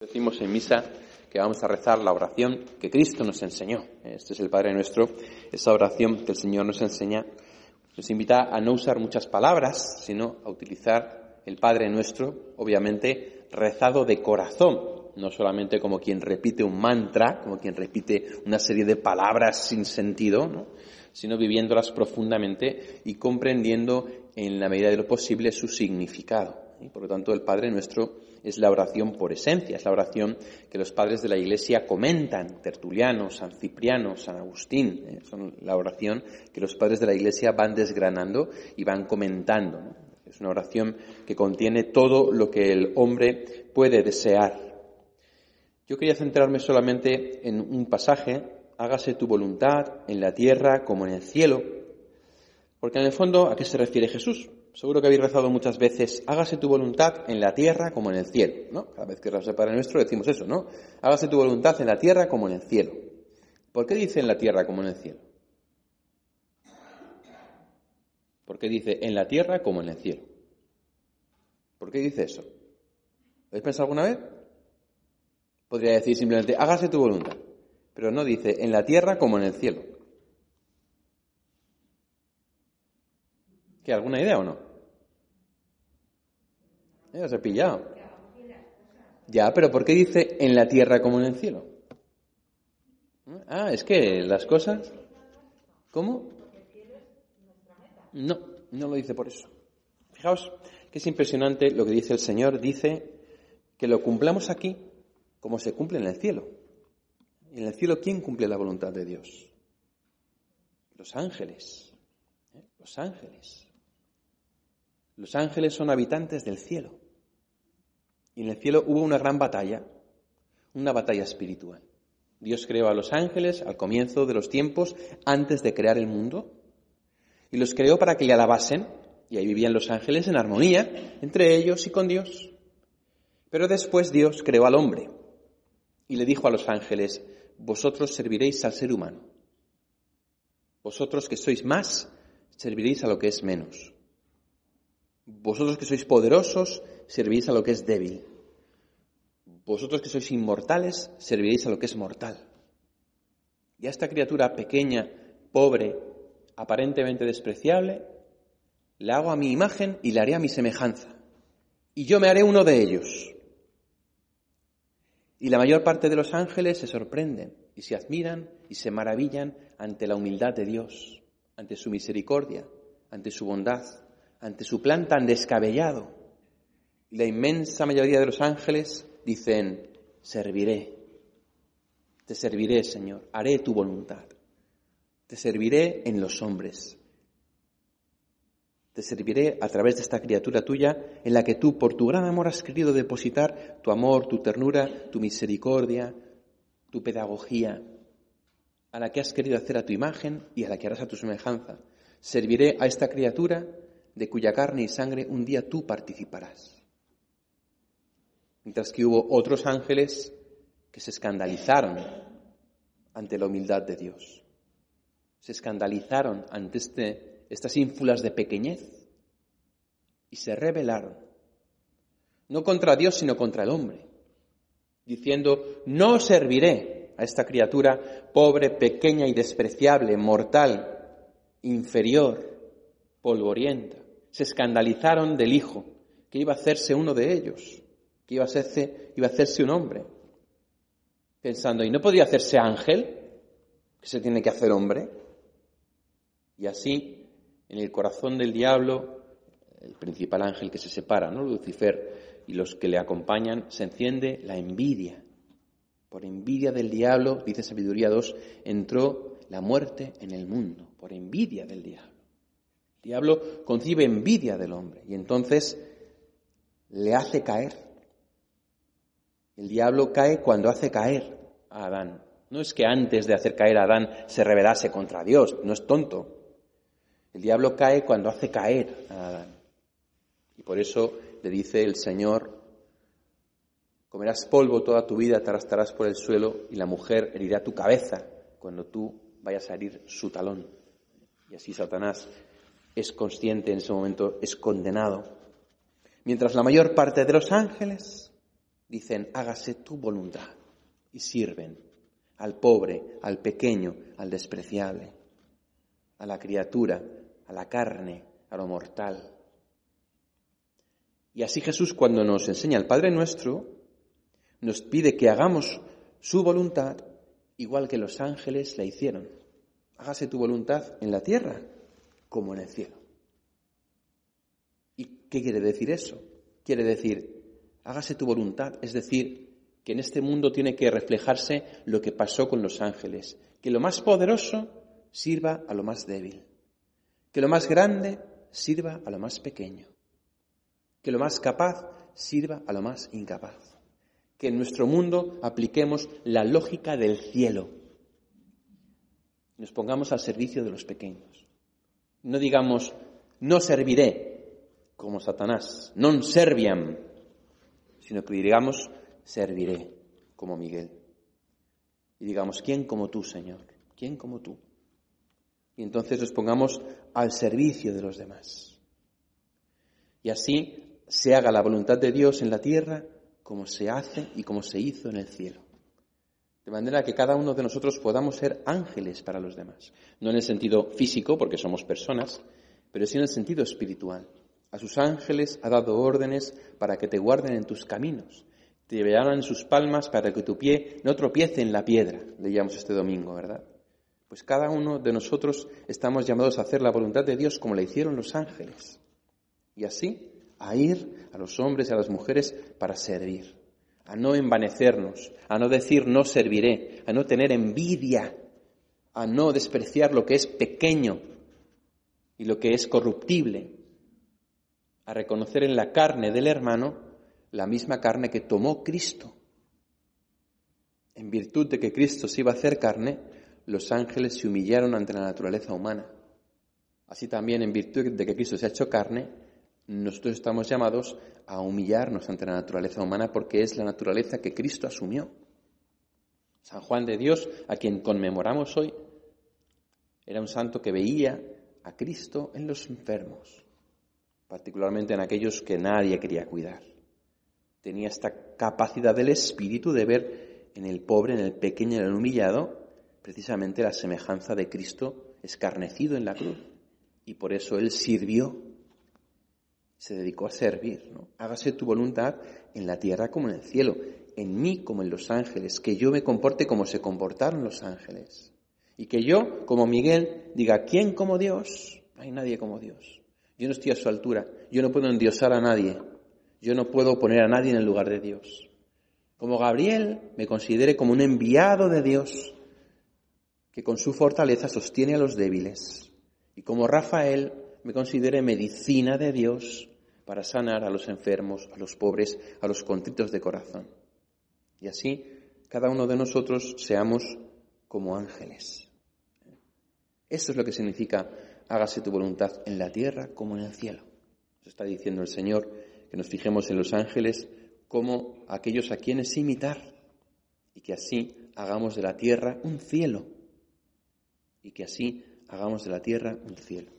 Decimos en misa que vamos a rezar la oración que Cristo nos enseñó. Este es el Padre nuestro, esa oración que el Señor nos enseña. Nos invita a no usar muchas palabras, sino a utilizar el Padre nuestro, obviamente rezado de corazón, no solamente como quien repite un mantra, como quien repite una serie de palabras sin sentido, sino viviéndolas profundamente y comprendiendo en la medida de lo posible su significado. Y por lo tanto, el Padre nuestro es la oración por esencia, es la oración que los padres de la Iglesia comentan, Tertuliano, San Cipriano, San Agustín, ¿eh? la oración que los padres de la Iglesia van desgranando y van comentando. Es una oración que contiene todo lo que el hombre puede desear. Yo quería centrarme solamente en un pasaje, hágase tu voluntad en la tierra como en el cielo, porque en el fondo, ¿a qué se refiere Jesús? Seguro que habéis rezado muchas veces, hágase tu voluntad en la tierra como en el cielo, ¿no? Cada vez que rezamos el Nuestro decimos eso, ¿no? Hágase tu voluntad en la tierra como en el cielo. ¿Por qué dice en la tierra como en el cielo? ¿Por qué dice en la tierra como en el cielo? ¿Por qué dice eso? ¿Lo habéis pensado alguna vez? Podría decir simplemente, hágase tu voluntad, pero no dice en la tierra como en el cielo. ¿Qué, alguna idea o no? Ya se ha pillado. Ya, pero ¿por qué dice en la tierra como en el cielo? Ah, es que las cosas. ¿Cómo? No, no lo dice por eso. Fijaos que es impresionante lo que dice el Señor. Dice que lo cumplamos aquí como se cumple en el cielo. En el cielo, ¿quién cumple la voluntad de Dios? Los ángeles. ¿eh? Los ángeles. Los ángeles son habitantes del cielo. Y en el cielo hubo una gran batalla, una batalla espiritual. Dios creó a los ángeles al comienzo de los tiempos, antes de crear el mundo, y los creó para que le alabasen, y ahí vivían los ángeles en armonía entre ellos y con Dios. Pero después Dios creó al hombre y le dijo a los ángeles, vosotros serviréis al ser humano. Vosotros que sois más, serviréis a lo que es menos. Vosotros que sois poderosos, serviréis a lo que es débil. Vosotros que sois inmortales, serviréis a lo que es mortal. Y a esta criatura pequeña, pobre, aparentemente despreciable, le hago a mi imagen y le haré a mi semejanza. Y yo me haré uno de ellos. Y la mayor parte de los ángeles se sorprenden y se admiran y se maravillan ante la humildad de Dios, ante su misericordia, ante su bondad ante su plan tan descabellado. Y la inmensa mayoría de los ángeles dicen, serviré, te serviré, Señor, haré tu voluntad, te serviré en los hombres, te serviré a través de esta criatura tuya en la que tú, por tu gran amor, has querido depositar tu amor, tu ternura, tu misericordia, tu pedagogía, a la que has querido hacer a tu imagen y a la que harás a tu semejanza. Serviré a esta criatura de cuya carne y sangre un día tú participarás. Mientras que hubo otros ángeles que se escandalizaron ante la humildad de Dios. Se escandalizaron ante este, estas ínfulas de pequeñez y se rebelaron. No contra Dios, sino contra el hombre. Diciendo, no serviré a esta criatura pobre, pequeña y despreciable, mortal, inferior, polvorienta se escandalizaron del Hijo, que iba a hacerse uno de ellos, que iba a hacerse, iba a hacerse un hombre, pensando, ¿y no podía hacerse ángel? que se tiene que hacer hombre? Y así, en el corazón del diablo, el principal ángel que se separa, ¿no? Lucifer y los que le acompañan, se enciende la envidia. Por envidia del diablo, dice Sabiduría 2, entró la muerte en el mundo, por envidia del diablo. El diablo concibe envidia del hombre y entonces le hace caer. El diablo cae cuando hace caer a Adán. No es que antes de hacer caer a Adán se rebelase contra Dios, no es tonto. El diablo cae cuando hace caer a Adán. Y por eso le dice el Señor, comerás polvo toda tu vida, te arrastrarás por el suelo y la mujer herirá tu cabeza cuando tú vayas a herir su talón. Y así Satanás es consciente en ese momento, es condenado. Mientras la mayor parte de los ángeles dicen, hágase tu voluntad y sirven al pobre, al pequeño, al despreciable, a la criatura, a la carne, a lo mortal. Y así Jesús cuando nos enseña el Padre nuestro, nos pide que hagamos su voluntad igual que los ángeles la hicieron. Hágase tu voluntad en la tierra como en el cielo. ¿Y qué quiere decir eso? Quiere decir, hágase tu voluntad, es decir, que en este mundo tiene que reflejarse lo que pasó con los ángeles, que lo más poderoso sirva a lo más débil, que lo más grande sirva a lo más pequeño, que lo más capaz sirva a lo más incapaz que en nuestro mundo apliquemos la lógica del cielo. Nos pongamos al servicio de los pequeños. No digamos, no serviré como Satanás, non serviam, sino que digamos, serviré como Miguel. Y digamos, ¿quién como tú, Señor? ¿Quién como tú? Y entonces nos pongamos al servicio de los demás. Y así se haga la voluntad de Dios en la tierra como se hace y como se hizo en el cielo. De manera que cada uno de nosotros podamos ser ángeles para los demás. No en el sentido físico, porque somos personas, pero sí en el sentido espiritual. A sus ángeles ha dado órdenes para que te guarden en tus caminos. Te llevarán en sus palmas para que tu pie no tropiece en la piedra, leíamos este domingo, ¿verdad? Pues cada uno de nosotros estamos llamados a hacer la voluntad de Dios como la hicieron los ángeles. Y así a ir a los hombres y a las mujeres para servir, a no envanecernos, a no decir no serviré, a no tener envidia, a no despreciar lo que es pequeño y lo que es corruptible, a reconocer en la carne del hermano la misma carne que tomó Cristo. En virtud de que Cristo se iba a hacer carne, los ángeles se humillaron ante la naturaleza humana. Así también, en virtud de que Cristo se ha hecho carne, nosotros estamos llamados a humillarnos ante la naturaleza humana porque es la naturaleza que Cristo asumió. San Juan de Dios, a quien conmemoramos hoy, era un santo que veía a Cristo en los enfermos, particularmente en aquellos que nadie quería cuidar. Tenía esta capacidad del espíritu de ver en el pobre, en el pequeño, en el humillado, precisamente la semejanza de Cristo escarnecido en la cruz. Y por eso él sirvió se dedicó a servir. ¿no? Hágase tu voluntad en la tierra como en el cielo, en mí como en los ángeles, que yo me comporte como se comportaron los ángeles. Y que yo, como Miguel, diga, ¿quién como Dios? Hay nadie como Dios. Yo no estoy a su altura, yo no puedo endiosar a nadie, yo no puedo poner a nadie en el lugar de Dios. Como Gabriel, me considere como un enviado de Dios, que con su fortaleza sostiene a los débiles. Y como Rafael, me considere medicina de Dios para sanar a los enfermos, a los pobres, a los contritos de corazón. Y así cada uno de nosotros seamos como ángeles. Esto es lo que significa hágase tu voluntad en la tierra como en el cielo. Nos está diciendo el Señor que nos fijemos en los ángeles como aquellos a quienes imitar y que así hagamos de la tierra un cielo y que así hagamos de la tierra un cielo.